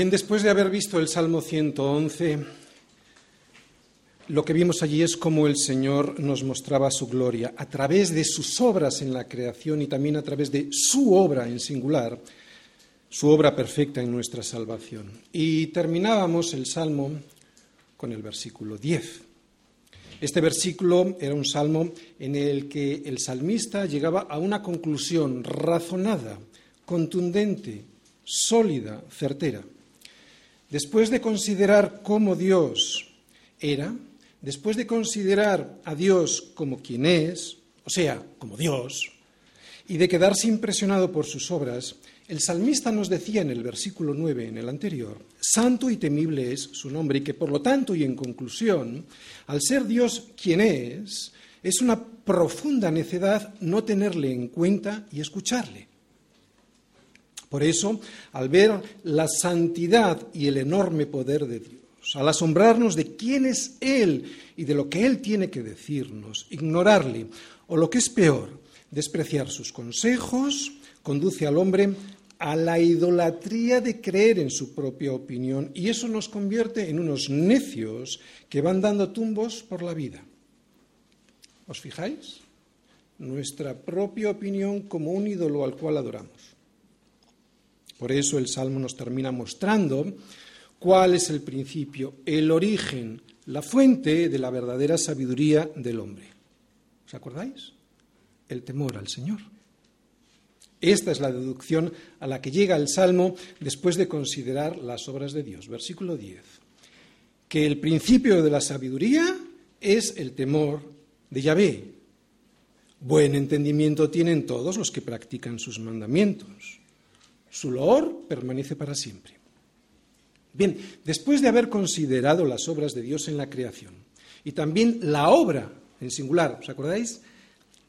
Bien, después de haber visto el Salmo 111, lo que vimos allí es cómo el Señor nos mostraba su gloria a través de sus obras en la creación y también a través de su obra en singular, su obra perfecta en nuestra salvación. Y terminábamos el Salmo con el versículo 10. Este versículo era un salmo en el que el salmista llegaba a una conclusión razonada, contundente, sólida, certera. Después de considerar cómo Dios era, después de considerar a Dios como quien es, o sea, como Dios, y de quedarse impresionado por sus obras, el salmista nos decía en el versículo 9, en el anterior, santo y temible es su nombre y que por lo tanto y en conclusión, al ser Dios quien es, es una profunda necedad no tenerle en cuenta y escucharle. Por eso, al ver la santidad y el enorme poder de Dios, al asombrarnos de quién es Él y de lo que Él tiene que decirnos, ignorarle, o lo que es peor, despreciar sus consejos, conduce al hombre a la idolatría de creer en su propia opinión y eso nos convierte en unos necios que van dando tumbos por la vida. ¿Os fijáis? Nuestra propia opinión como un ídolo al cual adoramos. Por eso el Salmo nos termina mostrando cuál es el principio, el origen, la fuente de la verdadera sabiduría del hombre. ¿Os acordáis? El temor al Señor. Esta es la deducción a la que llega el Salmo después de considerar las obras de Dios. Versículo 10. Que el principio de la sabiduría es el temor de Yahvé. Buen entendimiento tienen todos los que practican sus mandamientos. Su loor permanece para siempre. Bien, después de haber considerado las obras de Dios en la creación y también la obra en singular, ¿os acordáis?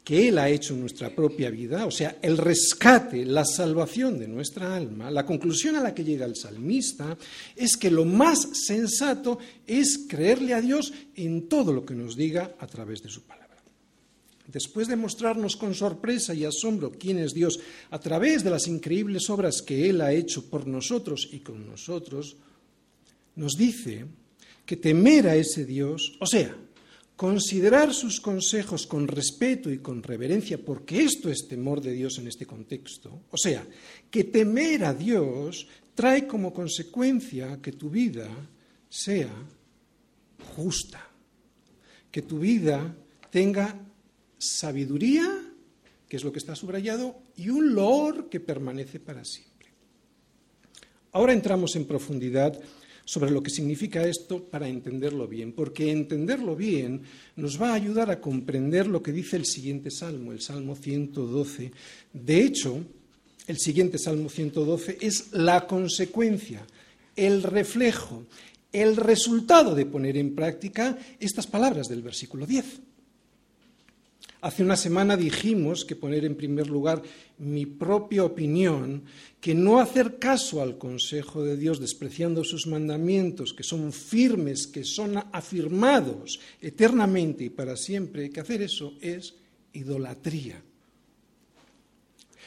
Que Él ha hecho en nuestra propia vida, o sea, el rescate, la salvación de nuestra alma, la conclusión a la que llega el salmista es que lo más sensato es creerle a Dios en todo lo que nos diga a través de su palabra después de mostrarnos con sorpresa y asombro quién es Dios a través de las increíbles obras que Él ha hecho por nosotros y con nosotros, nos dice que temer a ese Dios, o sea, considerar sus consejos con respeto y con reverencia, porque esto es temor de Dios en este contexto, o sea, que temer a Dios trae como consecuencia que tu vida sea justa, que tu vida tenga sabiduría, que es lo que está subrayado, y un loor que permanece para siempre. Ahora entramos en profundidad sobre lo que significa esto para entenderlo bien, porque entenderlo bien nos va a ayudar a comprender lo que dice el siguiente salmo, el Salmo 112. De hecho, el siguiente Salmo 112 es la consecuencia, el reflejo, el resultado de poner en práctica estas palabras del versículo 10. Hace una semana dijimos que poner en primer lugar mi propia opinión, que no hacer caso al consejo de Dios despreciando sus mandamientos, que son firmes, que son afirmados eternamente y para siempre, que hacer eso es idolatría.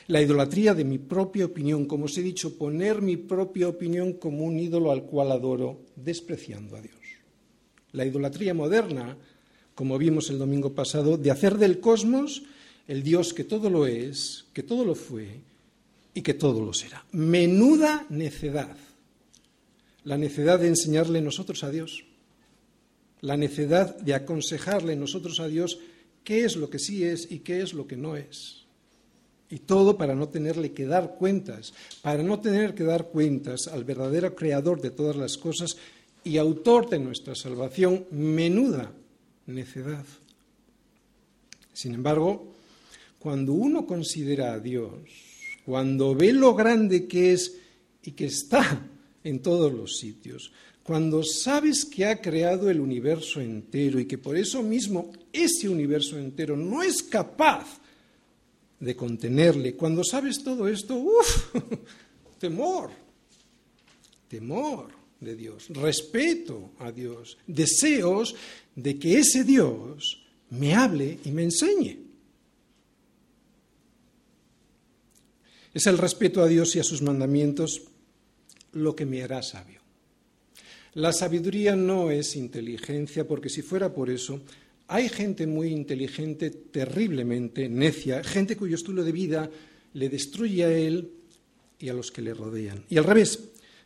La idolatría de mi propia opinión, como os he dicho, poner mi propia opinión como un ídolo al cual adoro, despreciando a Dios. La idolatría moderna como vimos el domingo pasado, de hacer del cosmos el Dios que todo lo es, que todo lo fue y que todo lo será. Menuda necedad. La necedad de enseñarle nosotros a Dios. La necedad de aconsejarle nosotros a Dios qué es lo que sí es y qué es lo que no es. Y todo para no tenerle que dar cuentas, para no tener que dar cuentas al verdadero creador de todas las cosas y autor de nuestra salvación. Menuda necedad. Sin embargo, cuando uno considera a Dios, cuando ve lo grande que es y que está en todos los sitios, cuando sabes que ha creado el universo entero y que por eso mismo ese universo entero no es capaz de contenerle, cuando sabes todo esto, uff, temor, temor de Dios, respeto a Dios, deseos de que ese Dios me hable y me enseñe. Es el respeto a Dios y a sus mandamientos lo que me hará sabio. La sabiduría no es inteligencia, porque si fuera por eso, hay gente muy inteligente, terriblemente necia, gente cuyo estilo de vida le destruye a él y a los que le rodean. Y al revés,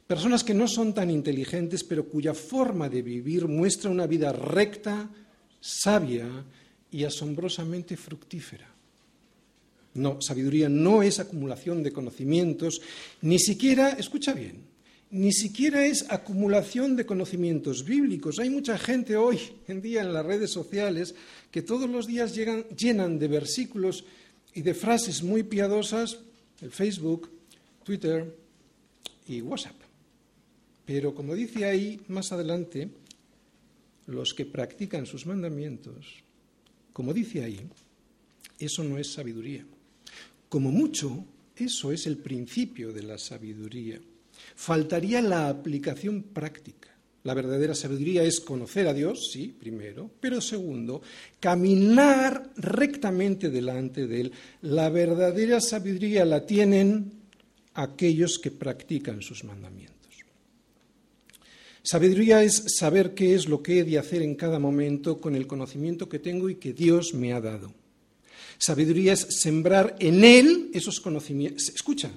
personas que no son tan inteligentes, pero cuya forma de vivir muestra una vida recta, sabia y asombrosamente fructífera. No, sabiduría no es acumulación de conocimientos, ni siquiera, escucha bien, ni siquiera es acumulación de conocimientos bíblicos. Hay mucha gente hoy en día en las redes sociales que todos los días llenan de versículos y de frases muy piadosas el Facebook, Twitter y WhatsApp. Pero como dice ahí más adelante, los que practican sus mandamientos, como dice ahí, eso no es sabiduría. Como mucho, eso es el principio de la sabiduría. Faltaría la aplicación práctica. La verdadera sabiduría es conocer a Dios, sí, primero, pero segundo, caminar rectamente delante de Él. La verdadera sabiduría la tienen aquellos que practican sus mandamientos. Sabiduría es saber qué es lo que he de hacer en cada momento con el conocimiento que tengo y que Dios me ha dado. Sabiduría es sembrar en Él esos conocimientos. Escucha,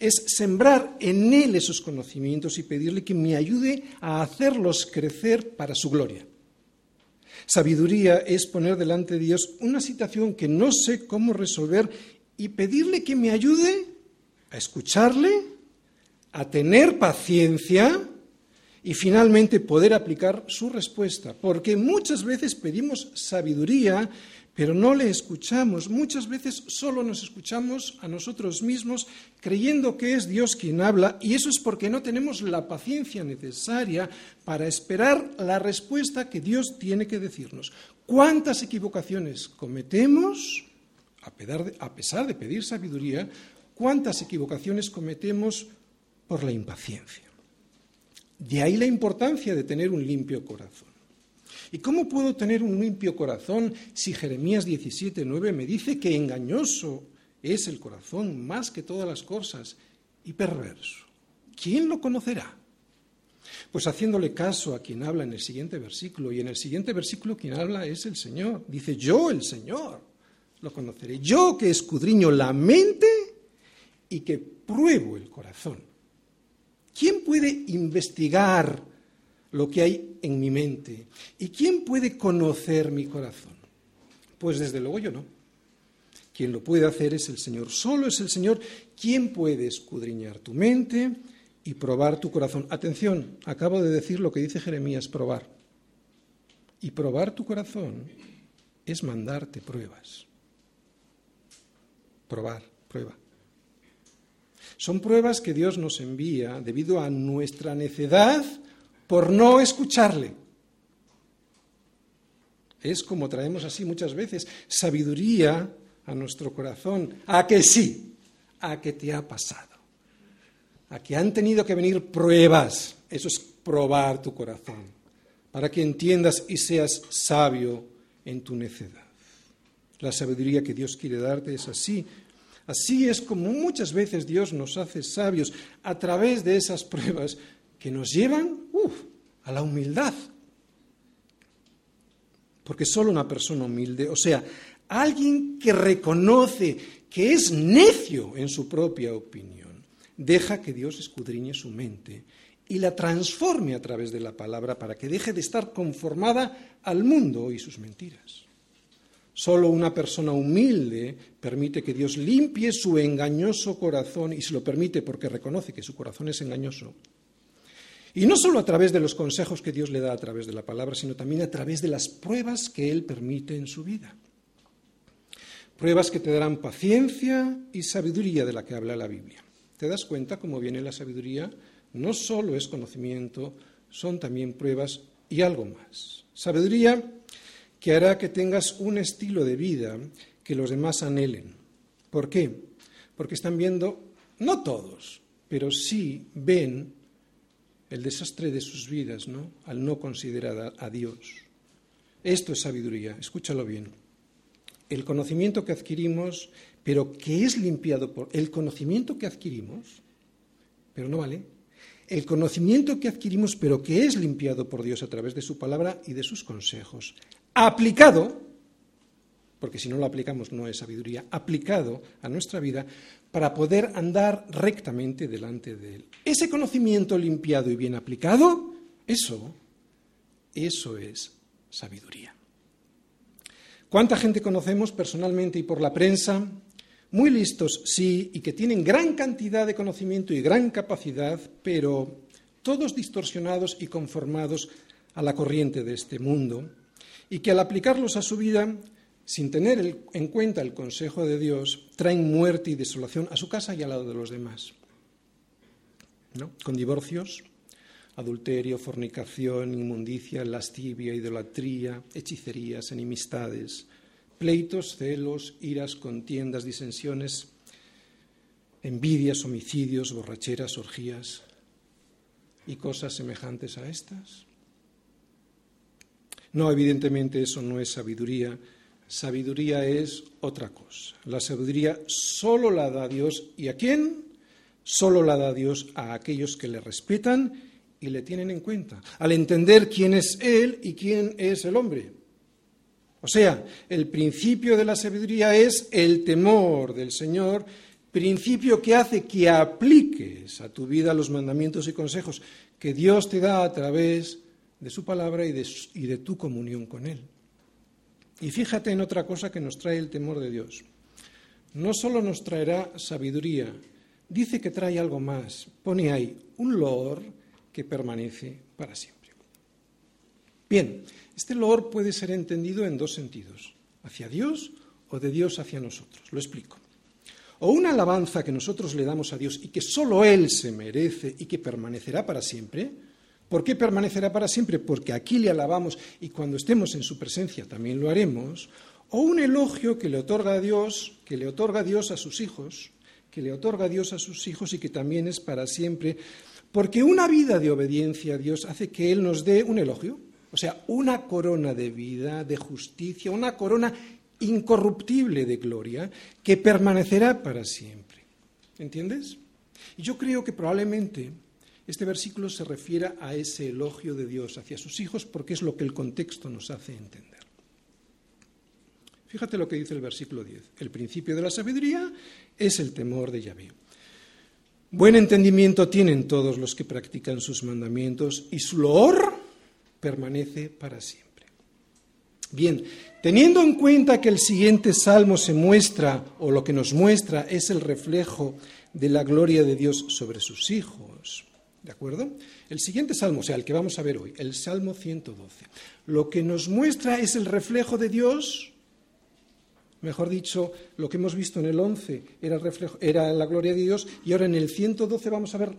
es sembrar en Él esos conocimientos y pedirle que me ayude a hacerlos crecer para su gloria. Sabiduría es poner delante de Dios una situación que no sé cómo resolver y pedirle que me ayude a escucharle, a tener paciencia y finalmente poder aplicar su respuesta. Porque muchas veces pedimos sabiduría pero no le escuchamos. Muchas veces solo nos escuchamos a nosotros mismos creyendo que es Dios quien habla y eso es porque no tenemos la paciencia necesaria para esperar la respuesta que Dios tiene que decirnos. ¿Cuántas equivocaciones cometemos a pesar de pedir sabiduría? ¿Cuántas equivocaciones cometemos por la impaciencia? De ahí la importancia de tener un limpio corazón. ¿Y cómo puedo tener un limpio corazón si Jeremías 17:9 me dice que engañoso es el corazón más que todas las cosas y perverso? ¿Quién lo conocerá? Pues haciéndole caso a quien habla en el siguiente versículo, y en el siguiente versículo quien habla es el Señor. Dice, yo el Señor lo conoceré, yo que escudriño la mente y que pruebo el corazón. ¿Quién puede investigar lo que hay en mi mente. ¿Y quién puede conocer mi corazón? Pues desde luego yo no. Quien lo puede hacer es el Señor. Solo es el Señor quien puede escudriñar tu mente y probar tu corazón. Atención, acabo de decir lo que dice Jeremías, probar. Y probar tu corazón es mandarte pruebas. Probar, prueba. Son pruebas que Dios nos envía debido a nuestra necedad por no escucharle. Es como traemos así muchas veces sabiduría a nuestro corazón, a que sí, a que te ha pasado, a que han tenido que venir pruebas, eso es probar tu corazón, para que entiendas y seas sabio en tu necedad. La sabiduría que Dios quiere darte es así. Así es como muchas veces Dios nos hace sabios a través de esas pruebas que nos llevan a la humildad. Porque solo una persona humilde, o sea, alguien que reconoce que es necio en su propia opinión, deja que Dios escudriñe su mente y la transforme a través de la palabra para que deje de estar conformada al mundo y sus mentiras. Solo una persona humilde permite que Dios limpie su engañoso corazón y se lo permite porque reconoce que su corazón es engañoso y no solo a través de los consejos que Dios le da a través de la palabra, sino también a través de las pruebas que Él permite en su vida. Pruebas que te darán paciencia y sabiduría de la que habla la Biblia. ¿Te das cuenta cómo viene la sabiduría? No solo es conocimiento, son también pruebas y algo más. Sabiduría que hará que tengas un estilo de vida que los demás anhelen. ¿Por qué? Porque están viendo, no todos, pero sí ven el desastre de sus vidas, ¿no? Al no considerar a Dios. Esto es sabiduría, escúchalo bien. El conocimiento que adquirimos, pero que es limpiado por el conocimiento que adquirimos, pero no vale, el conocimiento que adquirimos, pero que es limpiado por Dios a través de su palabra y de sus consejos, aplicado, porque si no lo aplicamos no es sabiduría, aplicado a nuestra vida para poder andar rectamente delante de Él. Ese conocimiento limpiado y bien aplicado, eso, eso es sabiduría. ¿Cuánta gente conocemos personalmente y por la prensa? Muy listos, sí, y que tienen gran cantidad de conocimiento y gran capacidad, pero todos distorsionados y conformados a la corriente de este mundo, y que al aplicarlos a su vida, sin tener en cuenta el consejo de Dios, traen muerte y desolación a su casa y al lado de los demás. ¿No? Con divorcios, adulterio, fornicación, inmundicia, lascivia, idolatría, hechicerías, enemistades, pleitos, celos, iras, contiendas, disensiones, envidias, homicidios, borracheras, orgías y cosas semejantes a estas. No, evidentemente eso no es sabiduría. Sabiduría es otra cosa. La sabiduría solo la da Dios. ¿Y a quién? Solo la da Dios a aquellos que le respetan y le tienen en cuenta, al entender quién es Él y quién es el hombre. O sea, el principio de la sabiduría es el temor del Señor, principio que hace que apliques a tu vida los mandamientos y consejos que Dios te da a través de su palabra y de, y de tu comunión con Él. Y fíjate en otra cosa que nos trae el temor de Dios. No solo nos traerá sabiduría, dice que trae algo más. Pone ahí un loor que permanece para siempre. Bien, este loor puede ser entendido en dos sentidos, hacia Dios o de Dios hacia nosotros. Lo explico. O una alabanza que nosotros le damos a Dios y que solo Él se merece y que permanecerá para siempre. ¿Por qué permanecerá para siempre? Porque aquí le alabamos y cuando estemos en su presencia también lo haremos. O un elogio que le otorga a Dios, que le otorga a Dios a sus hijos, que le otorga a Dios a sus hijos y que también es para siempre porque una vida de obediencia a Dios hace que Él nos dé un elogio, o sea, una corona de vida, de justicia, una corona incorruptible de gloria que permanecerá para siempre. ¿Entiendes? Y yo creo que probablemente este versículo se refiera a ese elogio de Dios hacia sus hijos porque es lo que el contexto nos hace entender. Fíjate lo que dice el versículo 10. El principio de la sabiduría es el temor de Yahvé. Buen entendimiento tienen todos los que practican sus mandamientos y su loor permanece para siempre. Bien, teniendo en cuenta que el siguiente salmo se muestra, o lo que nos muestra es el reflejo de la gloria de Dios sobre sus hijos, ¿de acuerdo? El siguiente salmo, o sea, el que vamos a ver hoy, el Salmo 112, lo que nos muestra es el reflejo de Dios Mejor dicho, lo que hemos visto en el 11 era, la gloria de Dios y ahora en el 112 vamos a ver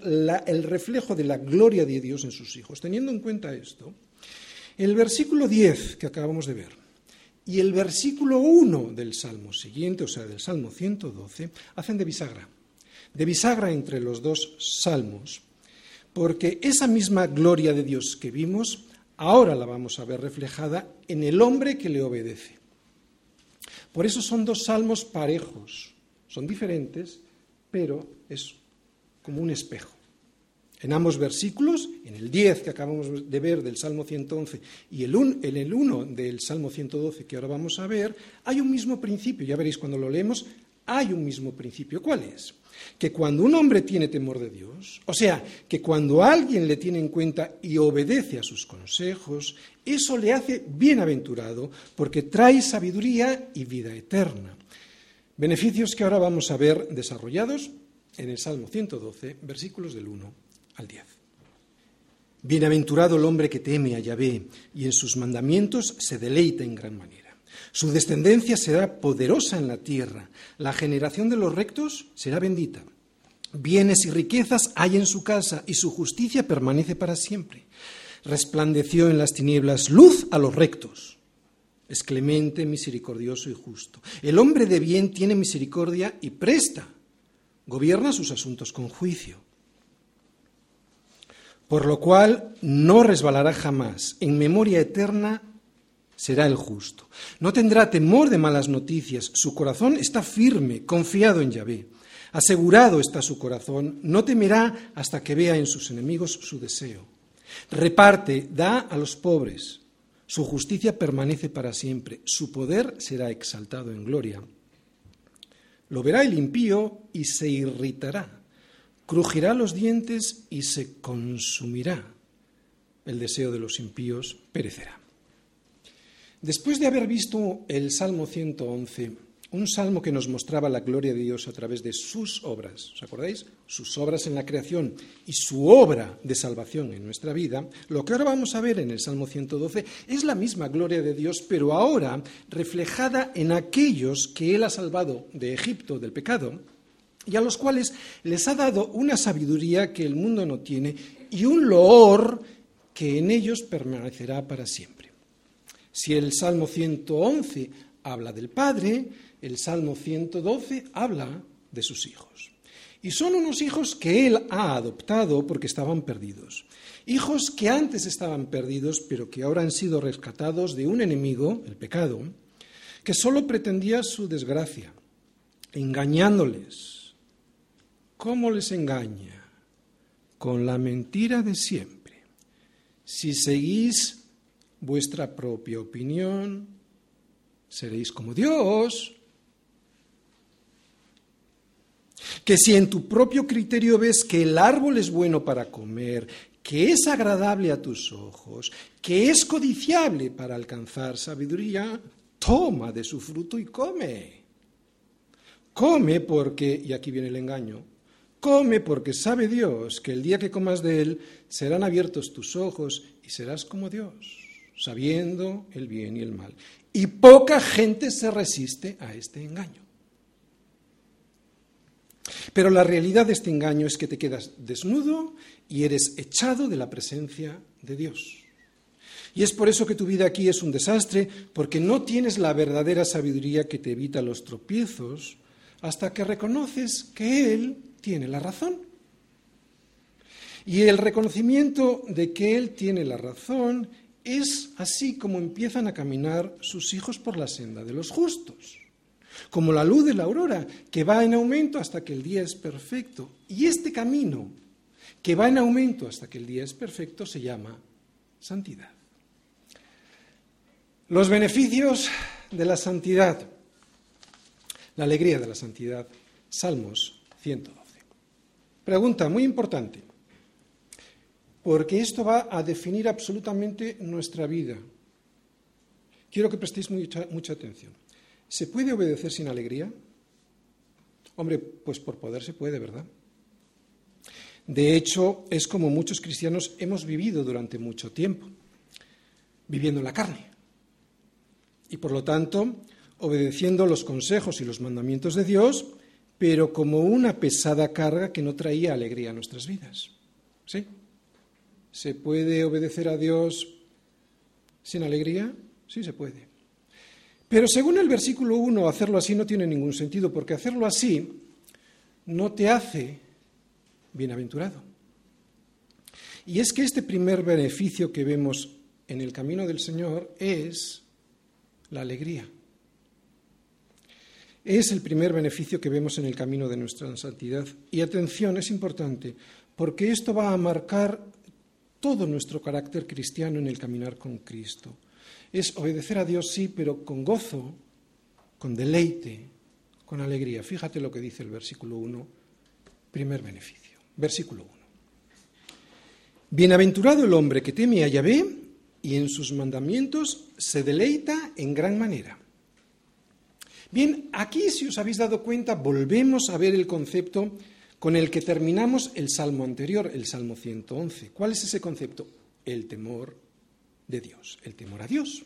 el reflejo de la gloria de Dios en sus hijos. Teniendo en cuenta esto, el versículo 10 que acabamos de ver y el versículo 1 del Salmo siguiente, o sea, del Salmo 112, hacen de bisagra. De bisagra entre los dos salmos, porque esa misma gloria de Dios que vimos, ahora la vamos a ver reflejada en el hombre que le obedece. Por eso son dos salmos parejos. Son diferentes, pero es como un espejo. En ambos versículos, en el 10 que acabamos de ver del Salmo 111 y en el 1 del Salmo 112 que ahora vamos a ver, hay un mismo principio. Ya veréis cuando lo leemos, hay un mismo principio. ¿Cuál es? Que cuando un hombre tiene temor de Dios, o sea, que cuando alguien le tiene en cuenta y obedece a sus consejos, eso le hace bienaventurado porque trae sabiduría y vida eterna. Beneficios que ahora vamos a ver desarrollados en el Salmo 112, versículos del 1 al 10. Bienaventurado el hombre que teme a Yahvé y en sus mandamientos se deleita en gran manera. Su descendencia será poderosa en la tierra. La generación de los rectos será bendita. Bienes y riquezas hay en su casa y su justicia permanece para siempre. Resplandeció en las tinieblas luz a los rectos. Es clemente, misericordioso y justo. El hombre de bien tiene misericordia y presta. Gobierna sus asuntos con juicio. Por lo cual no resbalará jamás. En memoria eterna será el justo. No tendrá temor de malas noticias, su corazón está firme, confiado en Yahvé. Asegurado está su corazón, no temerá hasta que vea en sus enemigos su deseo. Reparte, da a los pobres. Su justicia permanece para siempre. Su poder será exaltado en gloria. Lo verá el impío y se irritará. Crujirá los dientes y se consumirá. El deseo de los impíos perecerá. Después de haber visto el Salmo 111, un salmo que nos mostraba la gloria de Dios a través de sus obras, ¿os acordáis? Sus obras en la creación y su obra de salvación en nuestra vida, lo que ahora vamos a ver en el Salmo 112 es la misma gloria de Dios, pero ahora reflejada en aquellos que Él ha salvado de Egipto, del pecado, y a los cuales les ha dado una sabiduría que el mundo no tiene y un loor que en ellos permanecerá para siempre. Si el Salmo 111 habla del Padre, el Salmo 112 habla de sus hijos. Y son unos hijos que Él ha adoptado porque estaban perdidos. Hijos que antes estaban perdidos, pero que ahora han sido rescatados de un enemigo, el pecado, que solo pretendía su desgracia, engañándoles. ¿Cómo les engaña? Con la mentira de siempre. Si seguís vuestra propia opinión, seréis como Dios. Que si en tu propio criterio ves que el árbol es bueno para comer, que es agradable a tus ojos, que es codiciable para alcanzar sabiduría, toma de su fruto y come. Come porque, y aquí viene el engaño, come porque sabe Dios que el día que comas de él serán abiertos tus ojos y serás como Dios, sabiendo el bien y el mal. Y poca gente se resiste a este engaño. Pero la realidad de este engaño es que te quedas desnudo y eres echado de la presencia de Dios. Y es por eso que tu vida aquí es un desastre, porque no tienes la verdadera sabiduría que te evita los tropiezos hasta que reconoces que Él tiene la razón. Y el reconocimiento de que Él tiene la razón es así como empiezan a caminar sus hijos por la senda de los justos como la luz de la aurora, que va en aumento hasta que el día es perfecto. Y este camino, que va en aumento hasta que el día es perfecto, se llama santidad. Los beneficios de la santidad, la alegría de la santidad, Salmos 112. Pregunta muy importante, porque esto va a definir absolutamente nuestra vida. Quiero que prestéis mucha, atención. ¿Se puede obedecer sin alegría? Hombre, pues por poder se puede, ¿verdad? De hecho, es como muchos cristianos hemos vivido durante mucho tiempo, viviendo en la carne. Y por lo tanto, obedeciendo los consejos y los mandamientos de Dios, pero como una pesada carga que no traía alegría a nuestras vidas. ¿Sí? ¿Se puede obedecer a Dios sin alegría? Sí, se puede. Pero según el versículo 1, hacerlo así no tiene ningún sentido, porque hacerlo así no te hace bienaventurado. Y es que este primer beneficio que vemos en el camino del Señor es la alegría. Es el primer beneficio que vemos en el camino de nuestra santidad. Y atención, es importante, porque esto va a marcar todo nuestro carácter cristiano en el caminar con Cristo es obedecer a Dios, sí, pero con gozo, con deleite, con alegría. Fíjate lo que dice el versículo 1, primer beneficio. Versículo 1. Bienaventurado el hombre que teme a Yahvé y en sus mandamientos se deleita en gran manera. Bien, aquí si os habéis dado cuenta, volvemos a ver el concepto con el que terminamos el salmo anterior, el salmo 111. ¿Cuál es ese concepto? El temor de Dios, el temor a Dios.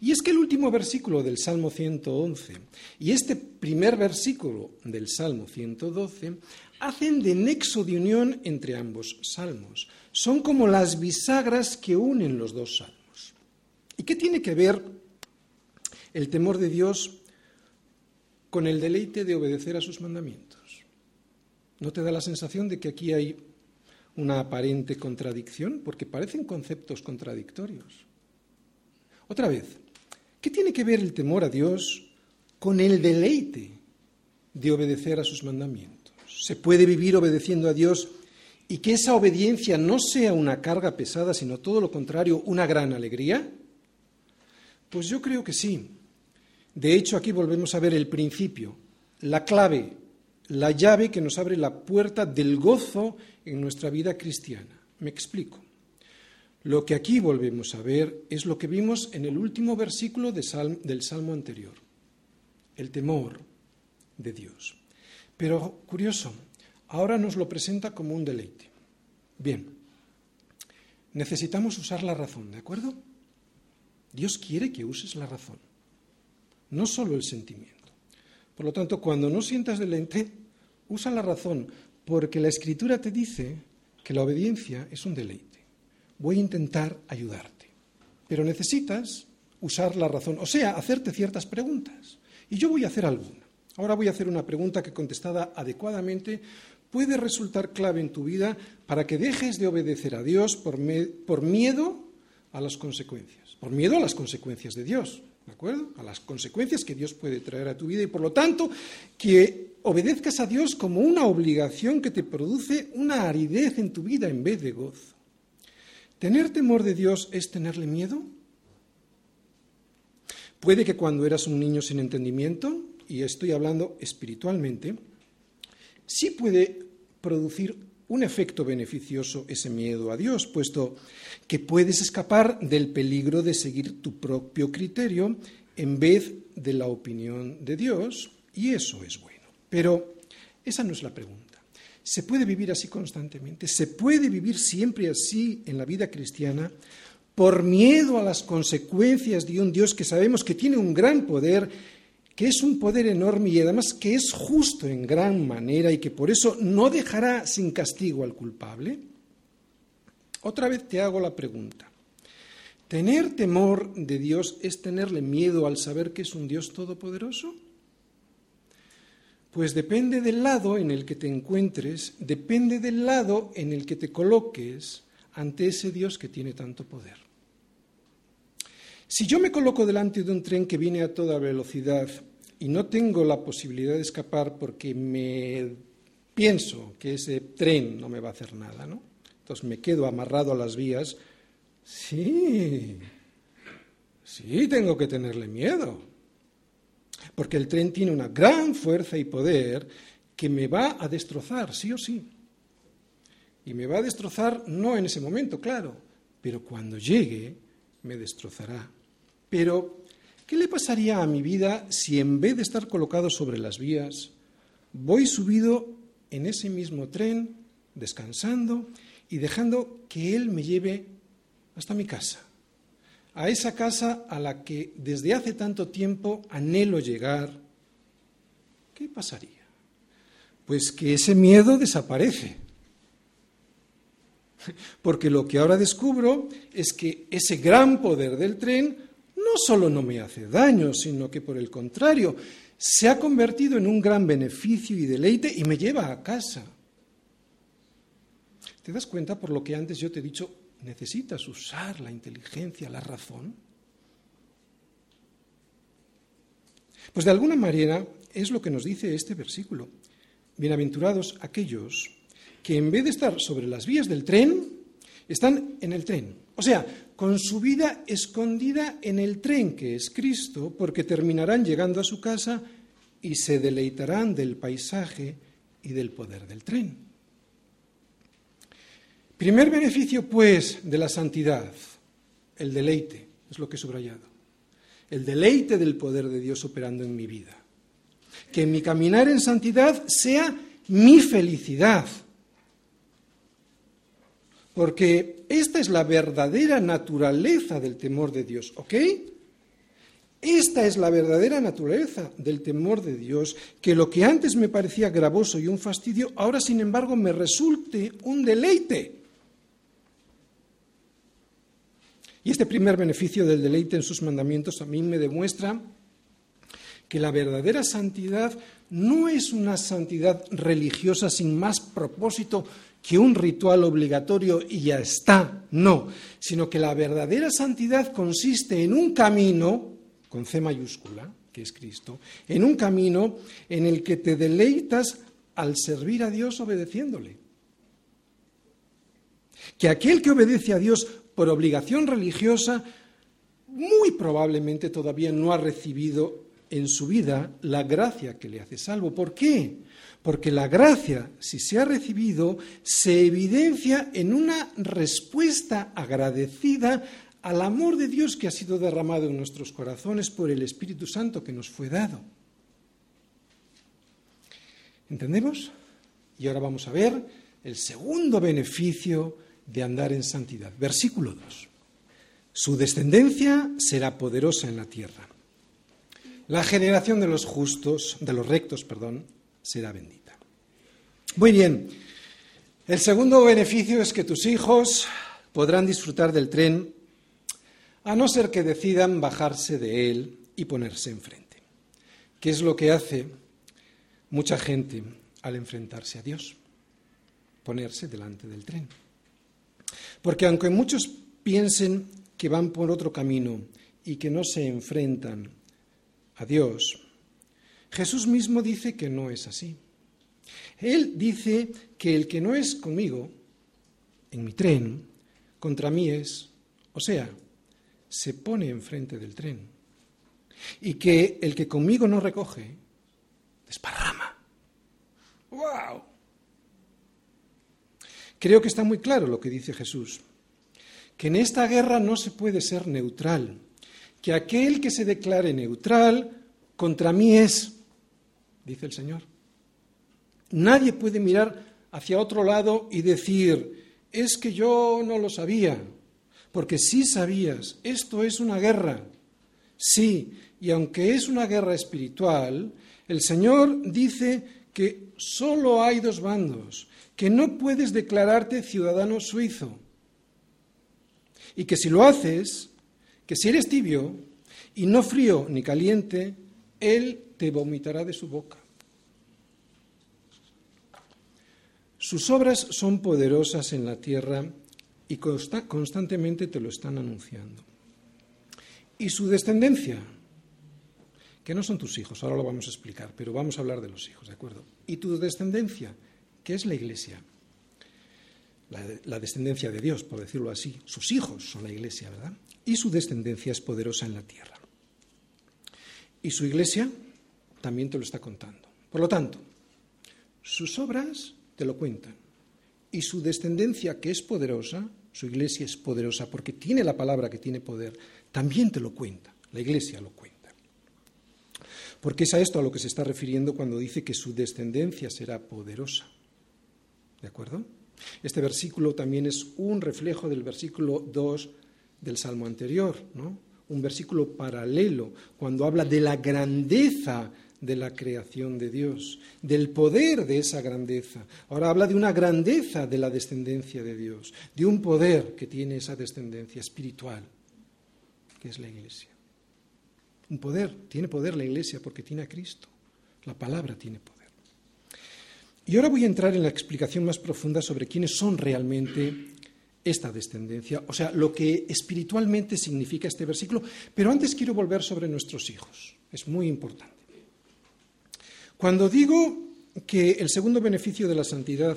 Y es que el último versículo del Salmo 111 y este primer versículo del Salmo 112 hacen de nexo de unión entre ambos salmos. Son como las bisagras que unen los dos salmos. ¿Y qué tiene que ver el temor de Dios con el deleite de obedecer a sus mandamientos? ¿No te da la sensación de que aquí hay una aparente contradicción, porque parecen conceptos contradictorios. Otra vez, ¿qué tiene que ver el temor a Dios con el deleite de obedecer a sus mandamientos. Se puede vivir obedeciendo a Dios y que esa obediencia no sea una carga pesada, sino todo lo contrario, una gran alegría. Pues yo creo que sí. De hecho, aquí volvemos a ver el principio, la clave, la llave que nos abre la puerta del gozo en nuestra vida cristiana. Me explico. Lo que aquí volvemos a ver es lo que vimos en el último versículo del salmo anterior, el temor de Dios. Pero curioso, ahora nos lo presenta como un deleite. Bien, necesitamos usar la razón, ¿de acuerdo? Dios quiere que uses la razón, no solo el sentimiento. Por lo tanto, cuando no sientas deleite, usa la razón, porque la escritura te dice que la obediencia es un deleite. Voy a intentar ayudarte, pero necesitas usar la razón, o sea, hacerte ciertas preguntas. Y yo voy a hacer alguna. Ahora voy a hacer una pregunta que contestada adecuadamente puede resultar clave en tu vida para que dejes de obedecer a Dios por, por miedo a las consecuencias, por miedo a las consecuencias de Dios, ¿de acuerdo? A las consecuencias que Dios puede traer a tu vida y por lo tanto que obedezcas a Dios como una obligación que te produce una aridez en tu vida en vez de gozo. ¿Tener temor de Dios es tenerle miedo? Puede que cuando eras un niño sin entendimiento, y estoy hablando espiritualmente, sí puede producir un efecto beneficioso ese miedo a Dios, puesto que puedes escapar del peligro de seguir tu propio criterio en vez de la opinión de Dios, y eso es bueno. Pero esa no es la pregunta. ¿Se puede vivir así constantemente? ¿Se puede vivir siempre así en la vida cristiana? Por miedo a las consecuencias de un Dios que sabemos que tiene un gran poder que es un poder enorme y además que es justo en gran manera y que por eso no dejará sin castigo al culpable? Otra vez te hago la pregunta. ¿Tener temor de Dios es tenerle miedo al saber que es un Dios todopoderoso? Pues depende del lado en el que te encuentres, depende del lado en el que te coloques ante ese Dios que tiene tanto poder. Si yo me coloco delante de un tren que viene a toda velocidad y no tengo la posibilidad de escapar porque me pienso que ese tren no me va a hacer nada, ¿no? Entonces me quedo amarrado a las vías. Sí, sí, tengo que tenerle miedo. Porque el tren tiene una gran fuerza y poder que me va a destrozar, sí o sí. Y me va a destrozar no en ese momento, claro, pero cuando llegue me destrozará. Pero, ¿qué le pasaría a mi vida si en vez de estar colocado sobre las vías, voy subido en ese mismo tren, descansando y dejando que Él me lleve hasta mi casa? A esa casa a la que desde hace tanto tiempo anhelo llegar, ¿qué pasaría? Pues que ese miedo desaparece. Porque lo que ahora descubro es que ese gran poder del tren no solo no me hace daño, sino que por el contrario, se ha convertido en un gran beneficio y deleite y me lleva a casa. ¿Te das cuenta por lo que antes yo te he dicho? Necesitas usar la inteligencia, la razón. Pues de alguna manera es lo que nos dice este versículo. Bienaventurados aquellos que en vez de estar sobre las vías del tren, están en el tren. O sea, con su vida escondida en el tren que es Cristo, porque terminarán llegando a su casa y se deleitarán del paisaje y del poder del tren. Primer beneficio, pues, de la santidad, el deleite, es lo que he subrayado. El deleite del poder de Dios operando en mi vida. Que mi caminar en santidad sea mi felicidad, porque esta es la verdadera naturaleza del temor de Dios, ¿ok? Esta es la verdadera naturaleza del temor de Dios, que lo que antes me parecía gravoso y un fastidio, ahora sin embargo me resulte un deleite. Y este primer beneficio del deleite en sus mandamientos a mí me demuestra que la verdadera santidad no es una santidad religiosa sin más propósito que un ritual obligatorio y ya está, no, sino que la verdadera santidad consiste en un camino, con C mayúscula, que es Cristo, en un camino en el que te deleitas al servir a Dios obedeciéndole. Que aquel que obedece a Dios por obligación religiosa muy probablemente todavía no ha recibido en su vida la gracia que le hace salvo. ¿Por qué? Porque la gracia, si se ha recibido, se evidencia en una respuesta agradecida al amor de Dios que ha sido derramado en nuestros corazones por el Espíritu Santo que nos fue dado. ¿Entendemos? Y ahora vamos a ver el segundo beneficio de andar en santidad. Versículo 2. Su descendencia será poderosa en la tierra. La generación de los justos, de los rectos, perdón, será bendita. Muy bien. El segundo beneficio es que tus hijos podrán disfrutar del tren a no ser que decidan bajarse de él y ponerse enfrente. ¿Qué es lo que hace mucha gente al enfrentarse a Dios? Ponerse delante del tren. Porque aunque muchos piensen que van por otro camino y que no se enfrentan a Dios, Jesús mismo dice que no es así. Él dice que el que no es conmigo, en mi tren, contra mí es, o sea, se pone enfrente del tren. Y que el que conmigo no recoge, desparrama. ¡Wow! Creo que está muy claro lo que dice Jesús, que en esta guerra no se puede ser neutral que aquel que se declare neutral contra mí es, dice el Señor. Nadie puede mirar hacia otro lado y decir, es que yo no lo sabía, porque sí sabías, esto es una guerra. Sí, y aunque es una guerra espiritual, el Señor dice que solo hay dos bandos, que no puedes declararte ciudadano suizo, y que si lo haces, que si eres tibio y no frío ni caliente, Él te vomitará de su boca. Sus obras son poderosas en la tierra y constantemente te lo están anunciando. Y su descendencia, que no son tus hijos, ahora lo vamos a explicar, pero vamos a hablar de los hijos, ¿de acuerdo? Y tu descendencia, que es la iglesia, la, la descendencia de Dios, por decirlo así, sus hijos son la iglesia, ¿verdad? y su descendencia es poderosa en la tierra. Y su iglesia también te lo está contando. Por lo tanto, sus obras te lo cuentan. Y su descendencia, que es poderosa, su iglesia es poderosa porque tiene la palabra que tiene poder, también te lo cuenta. La iglesia lo cuenta. Porque es a esto a lo que se está refiriendo cuando dice que su descendencia será poderosa. ¿De acuerdo? Este versículo también es un reflejo del versículo 2 del Salmo anterior, ¿no? un versículo paralelo, cuando habla de la grandeza de la creación de Dios, del poder de esa grandeza. Ahora habla de una grandeza de la descendencia de Dios, de un poder que tiene esa descendencia espiritual, que es la Iglesia. Un poder, tiene poder la Iglesia porque tiene a Cristo. La palabra tiene poder. Y ahora voy a entrar en la explicación más profunda sobre quiénes son realmente esta descendencia, o sea, lo que espiritualmente significa este versículo, pero antes quiero volver sobre nuestros hijos, es muy importante. Cuando digo que el segundo beneficio de la santidad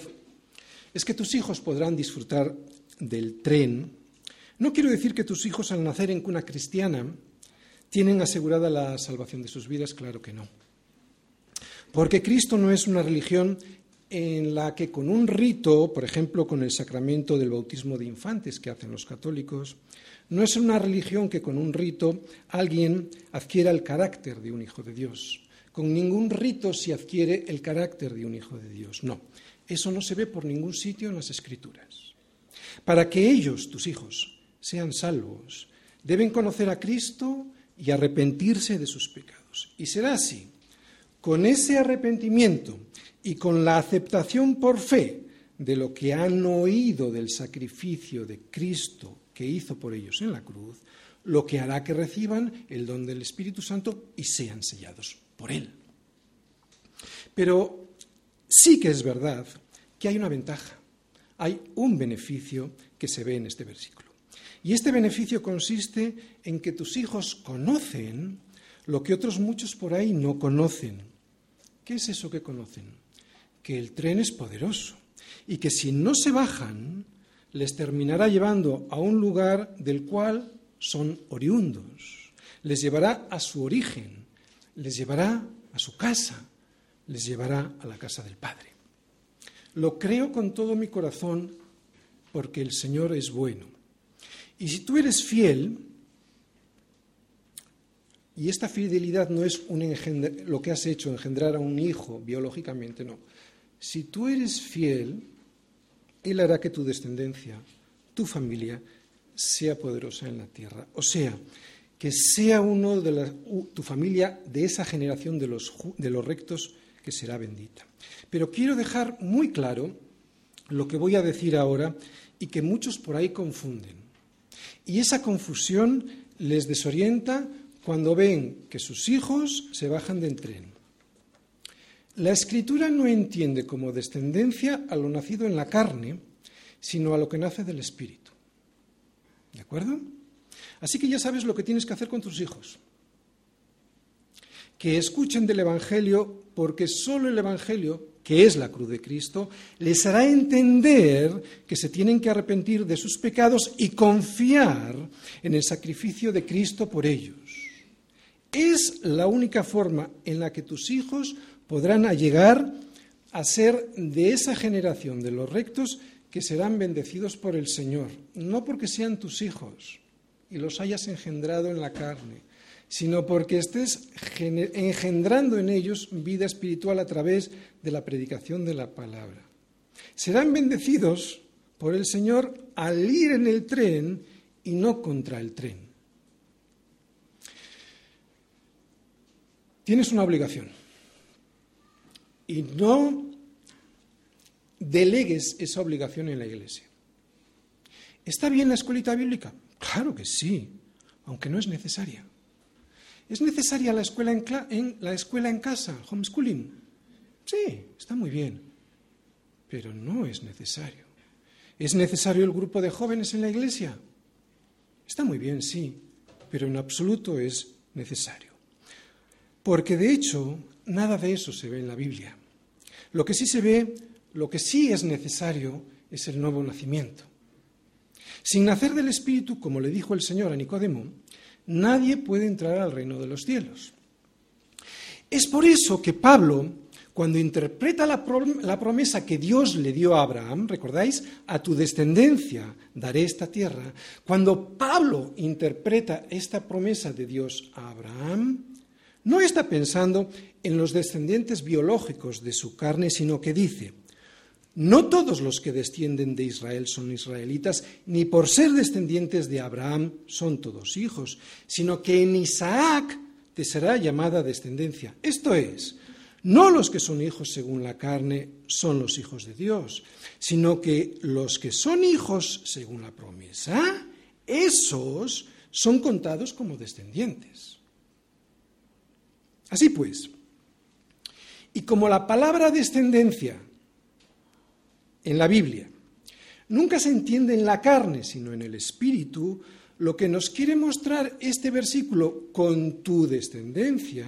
es que tus hijos podrán disfrutar del tren, no quiero decir que tus hijos al nacer en cuna cristiana tienen asegurada la salvación de sus vidas, claro que no. Porque Cristo no es una religión en la que con un rito, por ejemplo, con el sacramento del bautismo de infantes que hacen los católicos, no es una religión que con un rito alguien adquiera el carácter de un hijo de Dios. Con ningún rito se adquiere el carácter de un hijo de Dios. No, eso no se ve por ningún sitio en las escrituras. Para que ellos, tus hijos, sean salvos, deben conocer a Cristo y arrepentirse de sus pecados. Y será así. Con ese arrepentimiento y con la aceptación por fe de lo que han oído del sacrificio de Cristo que hizo por ellos en la cruz, lo que hará que reciban el don del Espíritu Santo y sean sellados por Él. Pero sí que es verdad que hay una ventaja, hay un beneficio que se ve en este versículo. Y este beneficio consiste en que tus hijos conocen lo que otros muchos por ahí no conocen. ¿Qué es eso que conocen? Que el tren es poderoso y que si no se bajan, les terminará llevando a un lugar del cual son oriundos. Les llevará a su origen, les llevará a su casa, les llevará a la casa del Padre. Lo creo con todo mi corazón porque el Señor es bueno. Y si tú eres fiel, y esta fidelidad no es un lo que has hecho, engendrar a un hijo biológicamente, no. Si tú eres fiel, Él hará que tu descendencia, tu familia, sea poderosa en la tierra. O sea, que sea uno de tu familia de esa generación de los, de los rectos que será bendita. Pero quiero dejar muy claro lo que voy a decir ahora y que muchos por ahí confunden. Y esa confusión les desorienta cuando ven que sus hijos se bajan del tren. La escritura no entiende como descendencia a lo nacido en la carne, sino a lo que nace del espíritu. ¿De acuerdo? Así que ya sabes lo que tienes que hacer con tus hijos. Que escuchen del Evangelio porque solo el Evangelio que es la cruz de Cristo, les hará entender que se tienen que arrepentir de sus pecados y confiar en el sacrificio de Cristo por ellos. Es la única forma en la que tus hijos podrán llegar a ser de esa generación de los rectos que serán bendecidos por el Señor, no porque sean tus hijos y los hayas engendrado en la carne, sino porque estés engendrando en ellos vida espiritual a través de la predicación de la palabra. Serán bendecidos por el Señor al ir en el tren y no contra el tren. Tienes una obligación y no delegues esa obligación en la iglesia. ¿Está bien la escuelita bíblica? Claro que sí, aunque no es necesaria. ¿Es necesaria la escuela en, la escuela en casa, homeschooling? Sí, está muy bien, pero no es necesario. ¿Es necesario el grupo de jóvenes en la iglesia? Está muy bien, sí, pero en absoluto es necesario. Porque de hecho, nada de eso se ve en la Biblia. Lo que sí se ve, lo que sí es necesario, es el nuevo nacimiento. Sin nacer del Espíritu, como le dijo el Señor a Nicodemo, nadie puede entrar al reino de los cielos. Es por eso que Pablo, cuando interpreta la, promesa que Dios le dio a Abraham, ¿recordáis? A tu descendencia daré esta tierra. Cuando Pablo interpreta esta promesa de Dios a Abraham, no está pensando en los descendientes biológicos de su carne, sino que dice, no todos los que descienden de Israel son israelitas, ni por ser descendientes de Abraham son todos hijos, sino que en Isaac te será llamada descendencia. Esto es, no los que son hijos según la carne son los hijos de Dios, sino que los que son hijos según la promesa, esos son contados como descendientes. Así pues, y como la palabra descendencia en la Biblia. Nunca se entiende en la carne, sino en el espíritu, lo que nos quiere mostrar este versículo con tu descendencia,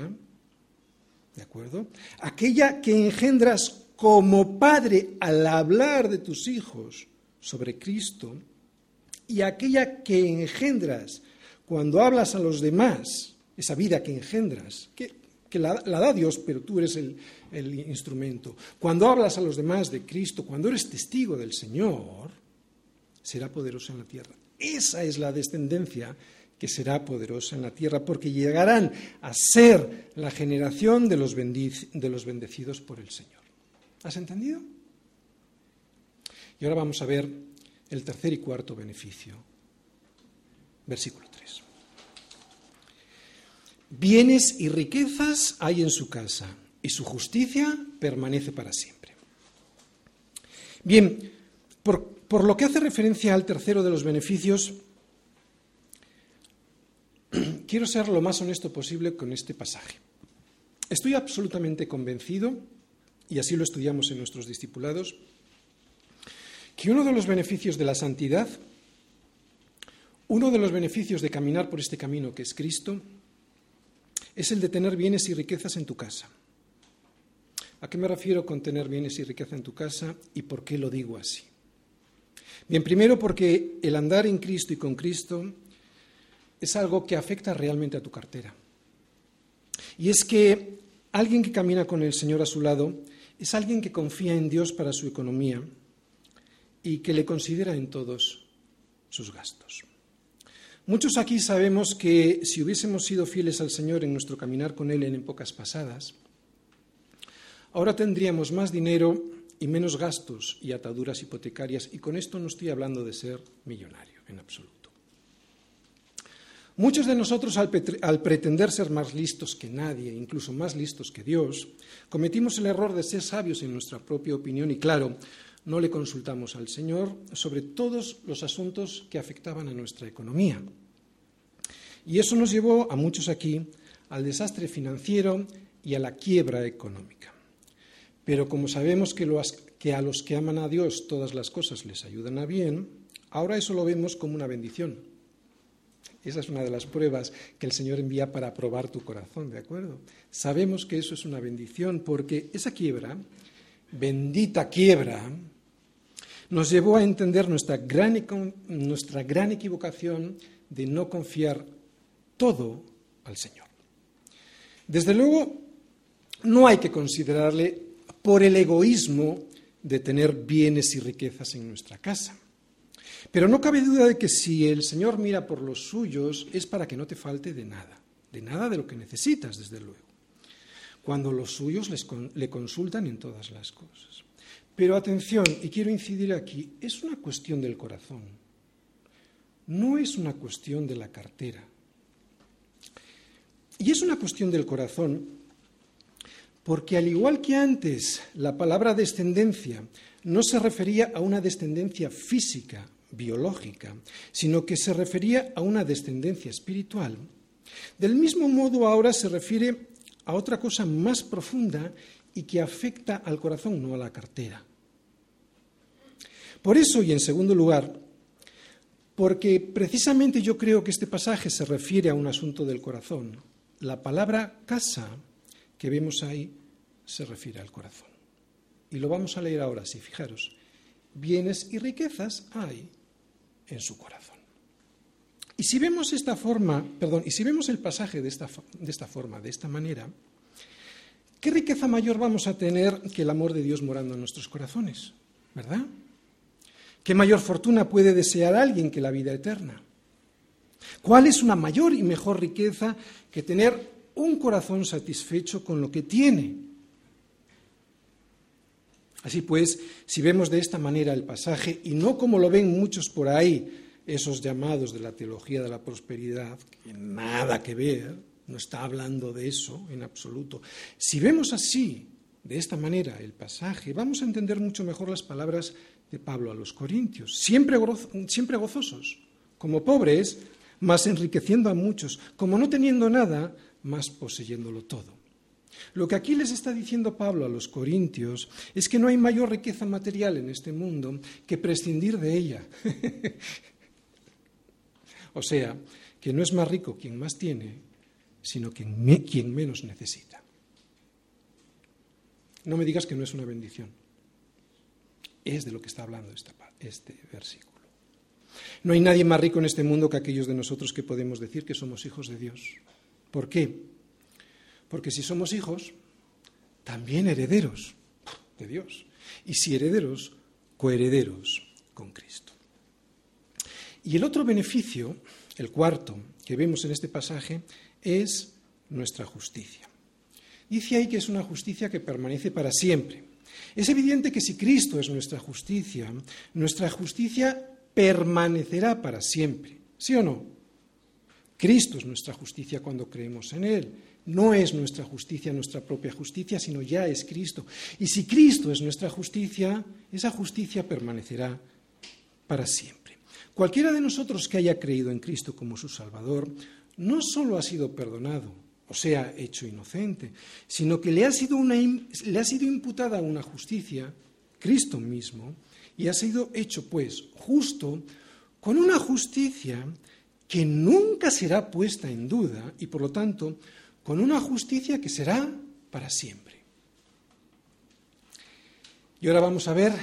¿de acuerdo? Aquella que engendras como padre al hablar de tus hijos sobre Cristo y aquella que engendras cuando hablas a los demás, esa vida que engendras, que, la da Dios, pero tú eres el, instrumento. Cuando hablas a los demás de Cristo, cuando eres testigo del Señor, será poderoso en la tierra. Esa es la descendencia que será poderosa en la tierra, porque llegarán a ser la generación de los, de los bendecidos por el Señor. ¿Has entendido? Y ahora vamos a ver el tercer y cuarto beneficio. Versículo 3. Bienes y riquezas hay en su casa y su justicia permanece para siempre. Bien, por, lo que hace referencia al tercero de los beneficios, quiero ser lo más honesto posible con este pasaje. Estoy absolutamente convencido, y así lo estudiamos en nuestros discipulados, que uno de los beneficios de la santidad, uno de los beneficios de caminar por este camino que es Cristo, es el de tener bienes y riquezas en tu casa. ¿A qué me refiero con tener bienes y riqueza en tu casa y por qué lo digo así? Bien, primero porque el andar en Cristo y con Cristo es algo que afecta realmente a tu cartera. Y es que alguien que camina con el Señor a su lado es alguien que confía en Dios para su economía y que le considera en todos sus gastos. Muchos aquí sabemos que si hubiésemos sido fieles al Señor en nuestro caminar con Él en épocas pasadas, ahora tendríamos más dinero y menos gastos y ataduras hipotecarias, y con esto no estoy hablando de ser millonario en absoluto. Muchos de nosotros, al, pretender ser más listos que nadie, incluso más listos que Dios, cometimos el error de ser sabios en nuestra propia opinión y, claro, no le consultamos al Señor sobre todos los asuntos que afectaban a nuestra economía. Y eso nos llevó a muchos aquí al desastre financiero y a la quiebra económica. Pero como sabemos que, a los que aman a Dios todas las cosas les ayudan a bien, ahora eso lo vemos como una bendición. Esa es una de las pruebas que el Señor envía para probar tu corazón, ¿de acuerdo? Sabemos que eso es una bendición porque esa quiebra, bendita quiebra, nos llevó a entender nuestra gran, nuestra gran equivocación de no confiar todo al Señor. Desde luego, no hay que considerarle por el egoísmo de tener bienes y riquezas en nuestra casa. Pero no cabe duda de que si el Señor mira por los suyos es para que no te falte de nada, de nada de lo que necesitas, desde luego, cuando los suyos le consultan en todas las cosas. Pero atención, y quiero incidir aquí, es una cuestión del corazón, no es una cuestión de la cartera. Y es una cuestión del corazón porque al igual que antes la palabra descendencia no se refería a una descendencia física, biológica, sino que se refería a una descendencia espiritual, del mismo modo ahora se refiere a otra cosa más profunda y que afecta al corazón, no a la cartera. Por eso, y en segundo lugar, porque precisamente yo creo que este pasaje se refiere a un asunto del corazón, la palabra casa que vemos ahí se refiere al corazón. Y lo vamos a leer ahora, sí, fijaros. Bienes y riquezas hay en su corazón. Y si vemos esta forma, perdón, y si vemos el pasaje de esta, de esta forma, de esta manera, ¿qué riqueza mayor vamos a tener que el amor de Dios morando en nuestros corazones? ¿Verdad? ¿Qué mayor fortuna puede desear alguien que la vida eterna? ¿Cuál es una mayor y mejor riqueza que tener un corazón satisfecho con lo que tiene? Así pues, si vemos de esta manera el pasaje, y no como lo ven muchos por ahí, esos llamados de la teología de la prosperidad, que nada que ver, no está hablando de eso en absoluto. Si vemos así, de esta manera, el pasaje, vamos a entender mucho mejor las palabras de Pablo a los Corintios, siempre, siempre gozosos, como pobres, más enriqueciendo a muchos, como no teniendo nada, más poseyéndolo todo. Lo que aquí les está diciendo Pablo a los Corintios es que no hay mayor riqueza material en este mundo que prescindir de ella. o sea, que no es más rico quien más tiene, sino quien, quien menos necesita. No me digas que no es una bendición. Es de lo que está hablando este versículo. No hay nadie más rico en este mundo que aquellos de nosotros que podemos decir que somos hijos de Dios. ¿Por qué? Porque si somos hijos, también herederos de Dios. Y si herederos, coherederos con Cristo. Y el otro beneficio, el cuarto, que vemos en este pasaje, es nuestra justicia. Dice ahí que es una justicia que permanece para siempre. Es evidente que si Cristo es nuestra justicia, nuestra justicia permanecerá para siempre. ¿Sí o no? Cristo es nuestra justicia cuando creemos en Él. No es nuestra justicia nuestra propia justicia, sino ya es Cristo. Y si Cristo es nuestra justicia, esa justicia permanecerá para siempre. Cualquiera de nosotros que haya creído en Cristo como su Salvador, no solo ha sido perdonado, o sea, hecho inocente, sino que le ha sido, le ha sido imputada una justicia, Cristo mismo, y ha sido hecho, pues, justo con una justicia que nunca será puesta en duda y, por lo tanto, con una justicia que será para siempre. Y ahora vamos a ver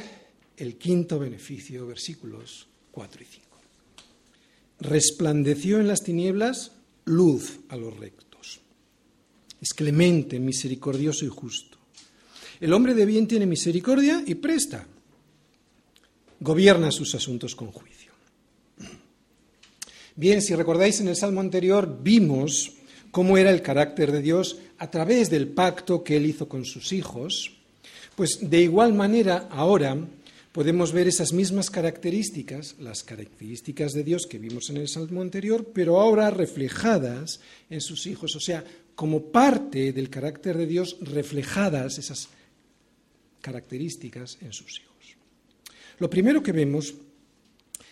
el quinto beneficio, versículos 4 y 5. Resplandeció en las tinieblas luz a los rectos. Es clemente, misericordioso y justo. El hombre de bien tiene misericordia y presta. Gobierna sus asuntos con juicio. Bien, si recordáis en el salmo anterior vimos cómo era el carácter de Dios a través del pacto que él hizo con sus hijos, pues de igual manera ahora podemos ver esas mismas características, las características de Dios que vimos en el salmo anterior, pero ahora reflejadas en sus hijos, o sea, como parte del carácter de Dios, reflejadas esas características en sus hijos. Lo primero que vemos,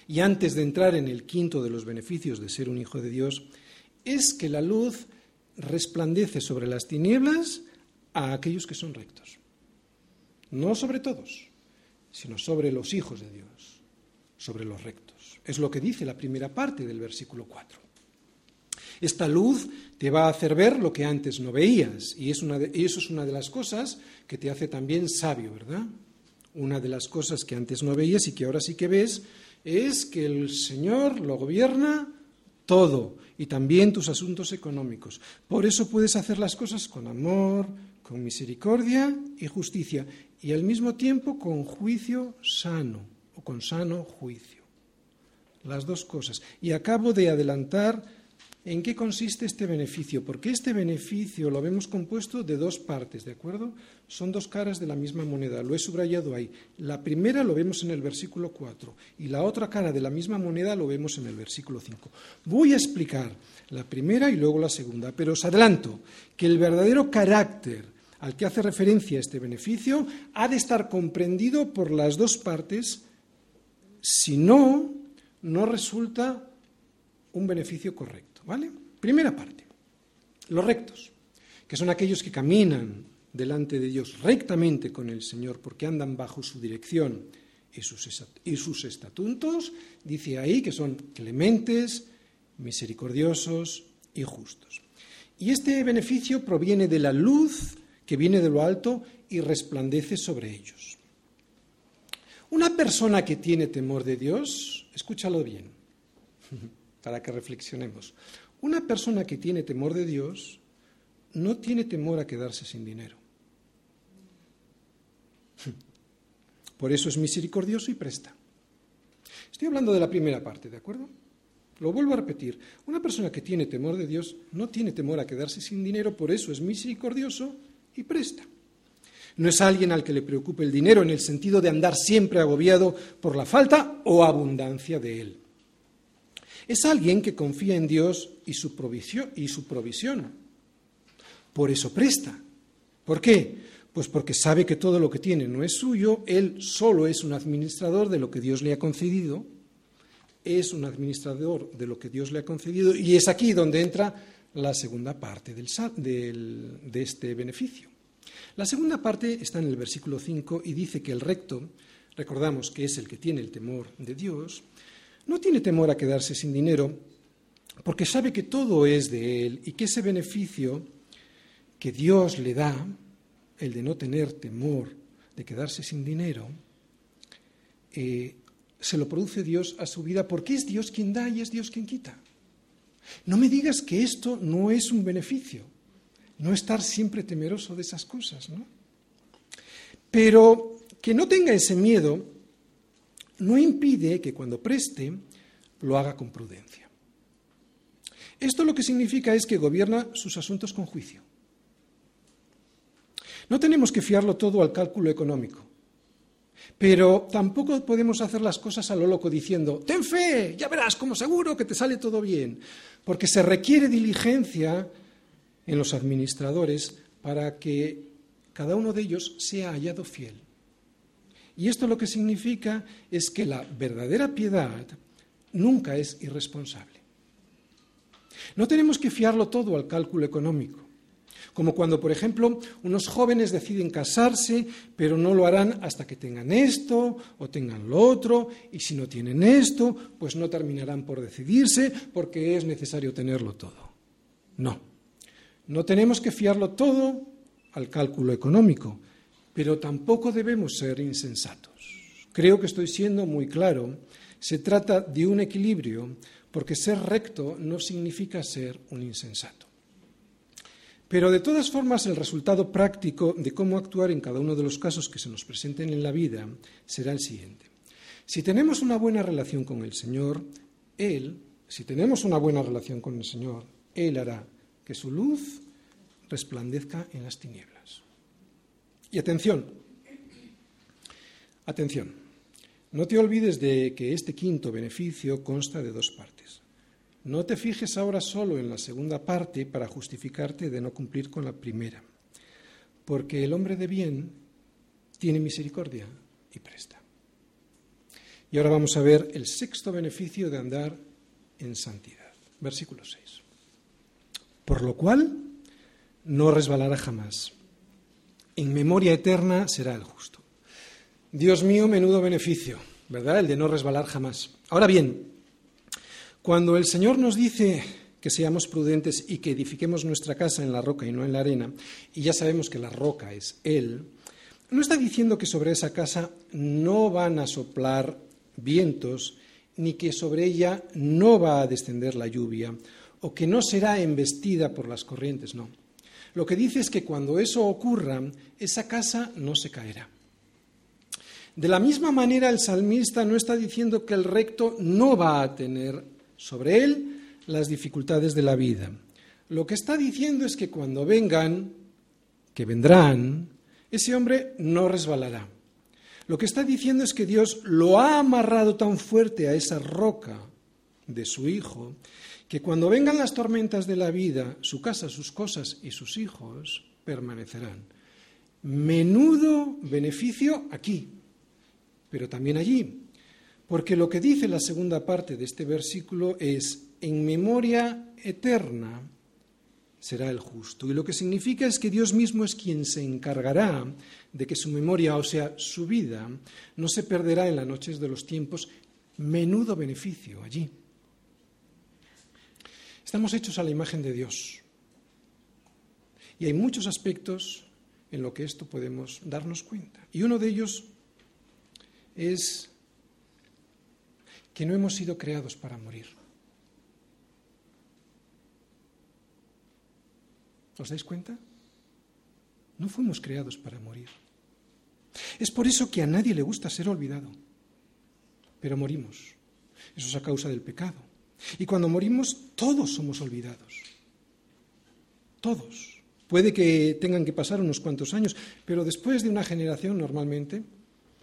y antes de entrar en el quinto de los beneficios de ser un hijo de Dios, es que la luz resplandece sobre las tinieblas a aquellos que son rectos. No sobre todos, sino sobre los hijos de Dios, sobre los rectos. Es lo que dice la primera parte del versículo 4. Esta luz te va a hacer ver lo que antes no veías, y, y eso es una de las cosas que te hace también sabio, ¿verdad? Una de las cosas que antes no veías y que ahora sí que ves es que el Señor lo gobierna todo y también tus asuntos económicos. Por eso puedes hacer las cosas con amor, con misericordia y justicia y al mismo tiempo con juicio sano o con sano juicio. Las dos cosas. Y acabo de adelantar ¿En qué consiste este beneficio? Porque este beneficio lo vemos compuesto de dos partes, ¿de acuerdo? Son dos caras de la misma moneda, lo he subrayado ahí. La primera lo vemos en el versículo 4 y la otra cara de la misma moneda lo vemos en el versículo 5. Voy a explicar la primera y luego la segunda, pero os adelanto que el verdadero carácter al que hace referencia este beneficio ha de estar comprendido por las dos partes, si no, no resulta un beneficio correcto. ¿Vale? Primera parte. Los rectos, que son aquellos que caminan delante de Dios rectamente con el Señor porque andan bajo su dirección y sus, y sus estatutos, dice ahí que son clementes, misericordiosos y justos. Y este beneficio proviene de la luz que viene de lo alto y resplandece sobre ellos. Una persona que tiene temor de Dios, escúchalo bien, para que reflexionemos. Una persona que tiene temor de Dios no tiene temor a quedarse sin dinero. Por eso es misericordioso y presta. Estoy hablando de la primera parte, ¿de acuerdo? Lo vuelvo a repetir. Una persona que tiene temor de Dios no tiene temor a quedarse sin dinero, por eso es misericordioso y presta. No es alguien al que le preocupe el dinero en el sentido de andar siempre agobiado por la falta o abundancia de él. Es alguien que confía en Dios y su provisión. Y su provisión. Por eso presta. ¿Por qué? Pues porque sabe que todo lo que tiene no es suyo, él solo es un administrador de lo que Dios le ha concedido, es un administrador de lo que Dios le ha concedido, y es aquí donde entra la segunda parte de este beneficio. La segunda parte está en el versículo 5 y dice que el recto, recordamos que es el que tiene el temor de Dios, no tiene temor a quedarse sin dinero porque sabe que todo es de Él y que ese beneficio que Dios le da, el de no tener temor de quedarse sin dinero, eh, se lo produce Dios a su vida porque es Dios quien da y es Dios quien quita. No me digas que esto no es un beneficio, no estar siempre temeroso de esas cosas, ¿no? Pero que no tenga ese miedo no impide que cuando preste lo haga con prudencia. Esto lo que significa es que gobierna sus asuntos con juicio. No tenemos que fiarlo todo al cálculo económico, pero tampoco podemos hacer las cosas a lo loco diciendo, ten fe, ya verás como seguro que te sale todo bien, porque se requiere diligencia en los administradores para que cada uno de ellos sea hallado fiel. Y esto lo que significa es que la verdadera piedad nunca es irresponsable. No tenemos que fiarlo todo al cálculo económico, como cuando, por ejemplo, unos jóvenes deciden casarse, pero no lo harán hasta que tengan esto o tengan lo otro, y si no tienen esto, pues no terminarán por decidirse porque es necesario tenerlo todo. No. No tenemos que fiarlo todo al cálculo económico, pero tampoco debemos ser insensatos. Creo que estoy siendo muy claro. Se trata de un equilibrio, porque ser recto no significa ser un insensato. Pero de todas formas, el resultado práctico de cómo actuar en cada uno de los casos que se nos presenten en la vida será el siguiente. Si tenemos una buena relación con el Señor, Él, si tenemos una buena relación con el Señor, Él hará que su luz resplandezca en las tinieblas. Y atención, atención, no te olvides de que este quinto beneficio consta de dos partes. No te fijes ahora solo en la segunda parte para justificarte de no cumplir con la primera, porque el hombre de bien tiene misericordia y presta. Y ahora vamos a ver el sexto beneficio de andar en santidad. Versículo 6. Por lo cual no resbalará jamás. En memoria eterna será el justo. Dios mío, menudo beneficio, ¿verdad? El de no resbalar jamás. Ahora bien, cuando el Señor nos dice que seamos prudentes y que edifiquemos nuestra casa en la roca y no en la arena, y ya sabemos que la roca es Él, no está diciendo que sobre esa casa no van a soplar vientos, ni que sobre ella no va a descender la lluvia, o que no será embestida por las corrientes, no. Lo que dice es que cuando eso ocurra, esa casa no se caerá. De la misma manera, el salmista no está diciendo que el recto no va a tener sobre él las dificultades de la vida. Lo que está diciendo es que cuando vengan, que vendrán, ese hombre no resbalará. Lo que está diciendo es que Dios lo ha amarrado tan fuerte a esa roca de su Hijo que cuando vengan las tormentas de la vida, su casa, sus cosas y sus hijos permanecerán. Menudo beneficio aquí, pero también allí, porque lo que dice la segunda parte de este versículo es, en memoria eterna será el justo. Y lo que significa es que Dios mismo es quien se encargará de que su memoria, o sea, su vida, no se perderá en las noches de los tiempos. Menudo beneficio allí. Estamos hechos a la imagen de Dios. Y hay muchos aspectos en lo que esto podemos darnos cuenta. Y uno de ellos es que no hemos sido creados para morir. ¿Os dais cuenta? No fuimos creados para morir. Es por eso que a nadie le gusta ser olvidado. Pero morimos. Eso es a causa del pecado. Y cuando morimos, todos somos olvidados. Todos. Puede que tengan que pasar unos cuantos años, pero después de una generación normalmente,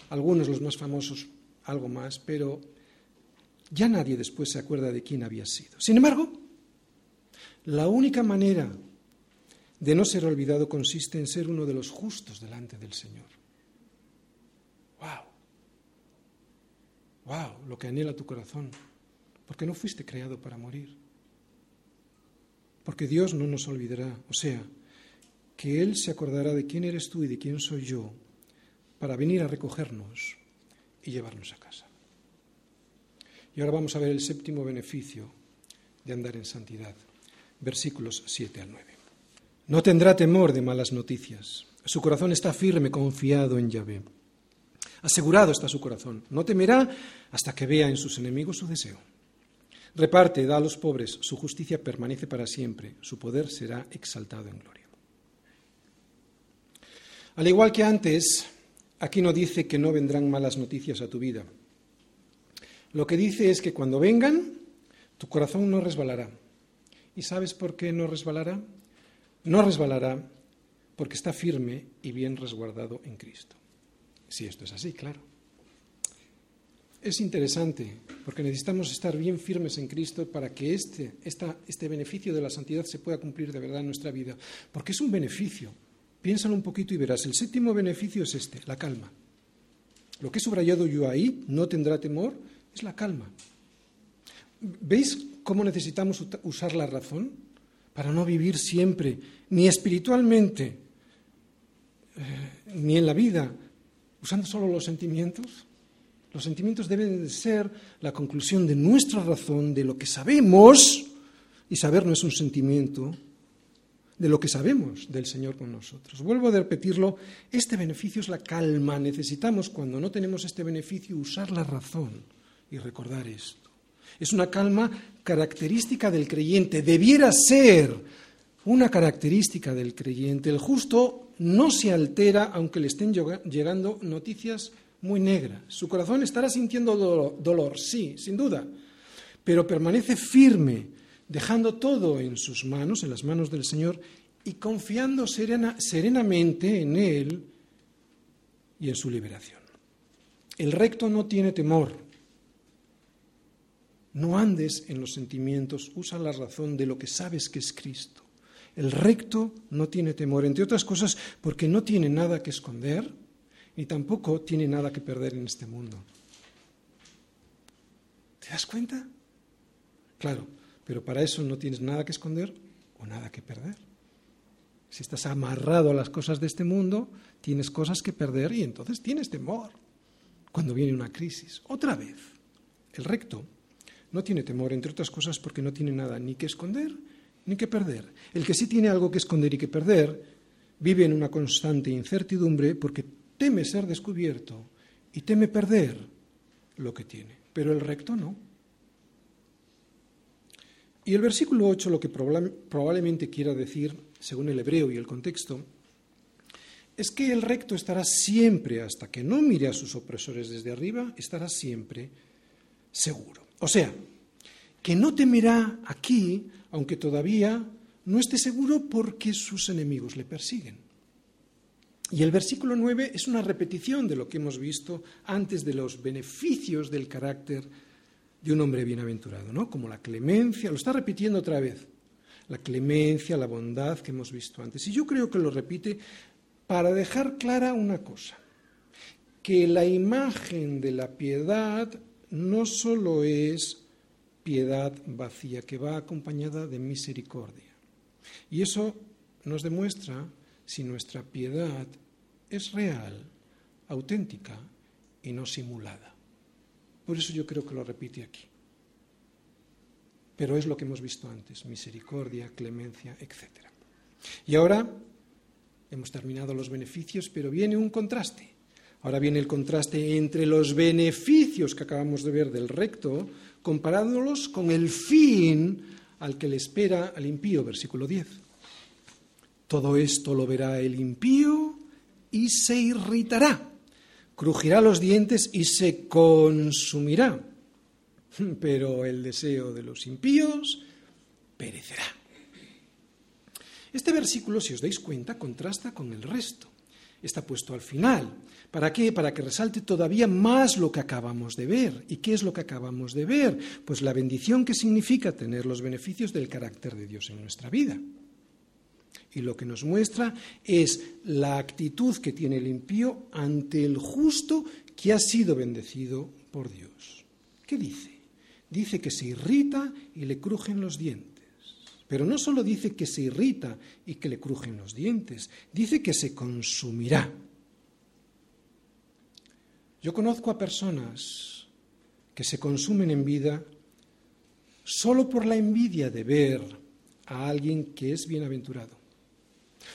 algunos los más famosos, algo más, pero ya nadie después se acuerda de quién había sido. Sin embargo, la única manera de no ser olvidado consiste en ser uno de los justos delante del Señor. ¡Wow! ¡Wow! Lo que anhela tu corazón porque no fuiste creado para morir. Porque Dios no nos olvidará, o sea, que Él se acordará de quién eres tú y de quién soy yo para venir a recogernos y llevarnos a casa. Y ahora vamos a ver el séptimo beneficio de andar en santidad, versículos 7 al 9. No tendrá temor de malas noticias. Su corazón está firme, confiado en Yahvé. Asegurado está su corazón. No temerá hasta que vea en sus enemigos su deseo. Reparte, da a los pobres, su justicia permanece para siempre, su poder será exaltado en gloria. Al igual que antes, aquí no dice que no vendrán malas noticias a tu vida. Lo que dice es que cuando vengan, tu corazón no resbalará. ¿Y sabes por qué no resbalará? No resbalará porque está firme y bien resguardado en Cristo. Si esto es así, claro es interesante, porque necesitamos estar bien firmes en Cristo para que este, este beneficio de la santidad se pueda cumplir de verdad en nuestra vida, porque es un beneficio. Piénsalo un poquito y verás. El séptimo beneficio es este, la calma. Lo que he subrayado yo ahí, no tendrá temor, es la calma. ¿Veis cómo necesitamos usar la razón para no vivir siempre, ni espiritualmente, eh, ni en la vida, usando solo los sentimientos? Los sentimientos deben de ser la conclusión de nuestra razón, de lo que sabemos, y saber no es un sentimiento, de lo que sabemos del Señor con nosotros. Vuelvo a repetirlo, este beneficio es la calma. Necesitamos, cuando no tenemos este beneficio, usar la razón y recordar esto. Es una calma característica del creyente, debiera ser una característica del creyente. El justo no se altera aunque le estén llegando noticias muy negras. Su corazón estará sintiendo dolor, sí, sin duda, pero permanece firme, dejando todo en sus manos, en las manos del Señor, y confiando serenamente en Él y en su liberación. El recto no tiene temor. No andes en los sentimientos, usa la razón de lo que sabes que es Cristo. El recto no tiene temor, entre otras cosas, porque no tiene nada que esconder ni tampoco tiene nada que perder en este mundo. ¿Te das cuenta? Claro, pero para eso no tienes nada que esconder o nada que perder. Si estás amarrado a las cosas de este mundo, tienes cosas que perder y entonces tienes temor cuando viene una crisis. Otra vez, el recto no tiene temor, entre otras cosas, porque no tiene nada ni que esconder ni que perder. El que sí tiene algo que esconder y que perder vive en una constante incertidumbre porque teme ser descubierto y teme perder lo que tiene. Pero el recto no. Y el versículo 8 lo que probablemente quiera decir, según el hebreo y el contexto, es que el recto estará siempre, hasta que no mire a sus opresores desde arriba, estará siempre seguro. O sea, que no temerá aquí aunque todavía no esté seguro porque sus enemigos le persiguen. Y el versículo 9 es una repetición de lo que hemos visto antes de los beneficios del carácter de un hombre bienaventurado, ¿no? Como la clemencia, lo está repitiendo otra vez. La clemencia, la bondad que hemos visto antes. Y yo creo que lo repite para dejar clara una cosa, que la imagen de la piedad no solo es piedad vacía, que va acompañada de misericordia. Y eso nos demuestra si nuestra piedad es real, auténtica y no simulada. Por eso yo creo que lo repite aquí. Pero es lo que hemos visto antes, misericordia, clemencia, etc. Y ahora hemos terminado los beneficios, pero viene un contraste. Ahora viene el contraste entre los beneficios que acabamos de ver del recto comparándolos con el fin al que le espera al impío, versículo 10. Todo esto lo verá el impío y se irritará, crujirá los dientes y se consumirá. Pero el deseo de los impíos perecerá. Este versículo, si os dais cuenta, contrasta con el resto. Está puesto al final ¿Para qué? Para que resalte todavía más lo que acabamos de ver. ¿Y qué es lo que acabamos de ver? Pues la bendición que significa tener los beneficios del carácter de Dios en nuestra vida. Y lo que nos muestra es la actitud que tiene el impío ante el justo que ha sido bendecido por Dios. ¿Qué dice? Dice que se irrita y le crujen los dientes. Pero no solo dice que se irrita y que le crujen los dientes, dice que se consumirá. Yo conozco a personas que se consumen en vida solo por la envidia de ver a alguien que es bienaventurado.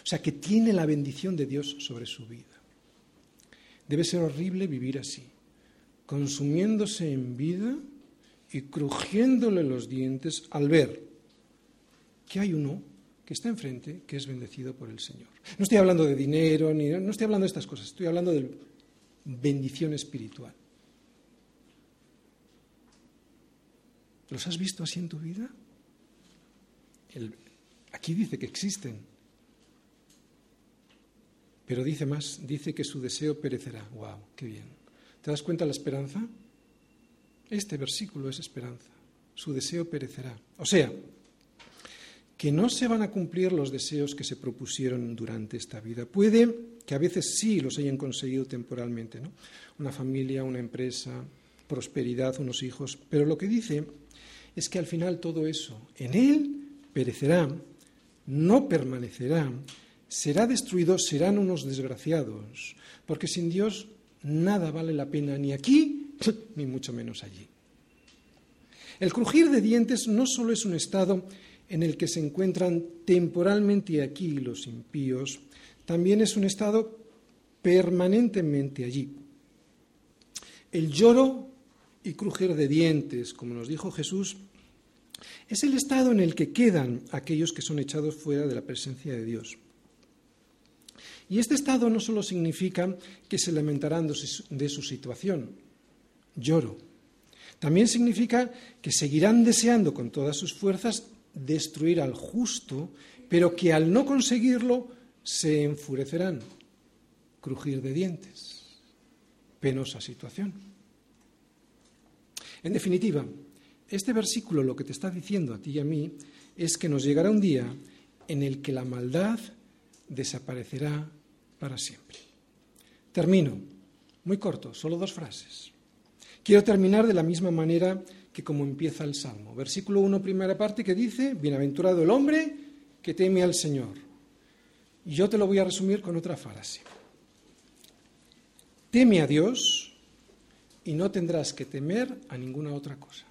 O sea, que tiene la bendición de Dios sobre su vida. Debe ser horrible vivir así, consumiéndose en vida y crujiéndole los dientes al ver que hay uno que está enfrente que es bendecido por el Señor. No estoy hablando de dinero, ni, no estoy hablando de estas cosas, estoy hablando del bendición espiritual. ¿Los has visto así en tu vida? aquí dice que existen, pero dice más, dice que su deseo perecerá. ¡Wow! ¡Qué bien! ¿Te das cuenta de la esperanza? Este versículo es esperanza. Su deseo perecerá. O sea, que no se van a cumplir los deseos que se propusieron durante esta vida. Puede que a veces sí los hayan conseguido temporalmente, ¿no? Una familia, una empresa, prosperidad, unos hijos, pero lo que dice es que al final todo eso en él perecerá, no permanecerá, será destruido, serán unos desgraciados, porque sin Dios nada vale la pena ni aquí ni mucho menos allí. El crujir de dientes no solo es un estado en el que se encuentran temporalmente aquí los impíos, también es un estado permanentemente allí. El lloro y crujir de dientes, como nos dijo Jesús, es el estado en el que quedan aquellos que son echados fuera de la presencia de Dios. Y este estado no solo significa que se lamentarán de su situación, lloro, también significa que seguirán deseando con todas sus fuerzas destruir al justo, pero que al no conseguirlo se enfurecerán, crujir de dientes. Penosa situación. En definitiva, este versículo lo que te está diciendo a ti y a mí es que nos llegará un día en el que la maldad desaparecerá para siempre. Termino, muy corto, solo dos frases. Quiero terminar de la misma manera que como empieza el Salmo. Versículo 1, primera parte, que dice, Bienaventurado el hombre que teme al Señor. Y yo te lo voy a resumir con otra frase. Teme a Dios y no tendrás que temer a ninguna otra cosa.